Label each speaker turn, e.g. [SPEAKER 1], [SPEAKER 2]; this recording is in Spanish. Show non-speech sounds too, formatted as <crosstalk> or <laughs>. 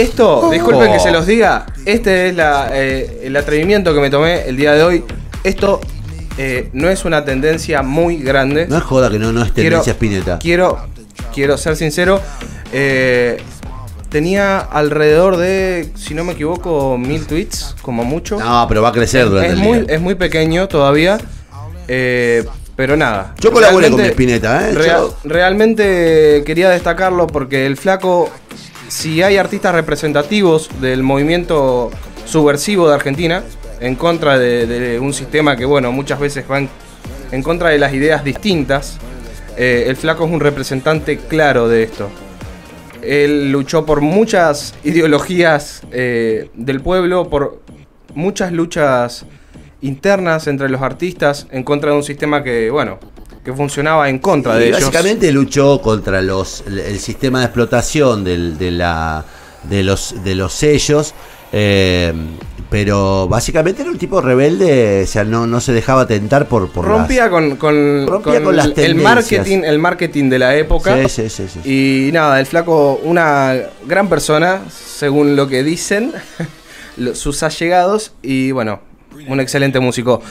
[SPEAKER 1] Esto,
[SPEAKER 2] Oh.
[SPEAKER 1] disculpen que se los diga, este es la, eh, el atrevimiento que me tomé el día de hoy. Esto eh, no es una tendencia muy grande.
[SPEAKER 2] No es joda que no, no es tendencia Spinetta.
[SPEAKER 1] Quiero, quiero ser sincero. eh, tenía alrededor de, si no me equivoco, mil tweets, como mucho.
[SPEAKER 2] No, pero va a crecer durante
[SPEAKER 1] es,
[SPEAKER 2] el
[SPEAKER 1] muy,
[SPEAKER 2] día.
[SPEAKER 1] es muy pequeño todavía. eh, pero nada.
[SPEAKER 2] Yo colaboré con mi Spinetta, ¿eh?
[SPEAKER 1] realmente quería destacarlo porque el flaco, si hay artistas representativos del movimiento subversivo de Argentina, en contra de, un sistema que, bueno, muchas veces va en, en contra de las ideas distintas, eh, el flaco es un representante claro de esto. Él luchó por muchas ideologías eh, del pueblo, por muchas luchas internas entre los artistas en contra de un sistema que, bueno, que funcionaba en contra de ellos.
[SPEAKER 2] básicamente luchó contra los el, sistema de explotación del- de, la, de, los, de los sellos. eh, pero básicamente era un tipo rebelde, o sea, no, no se dejaba tentar por, por las-
[SPEAKER 1] rompía con, con,
[SPEAKER 2] rompía
[SPEAKER 1] con
[SPEAKER 2] con las
[SPEAKER 1] el marketing, el marketing de la época.
[SPEAKER 2] Sí, sí, sí, sí.
[SPEAKER 1] Y nada, el flaco, una gran persona, según lo que dicen <laughs> sus allegados, y bueno, un excelente músico.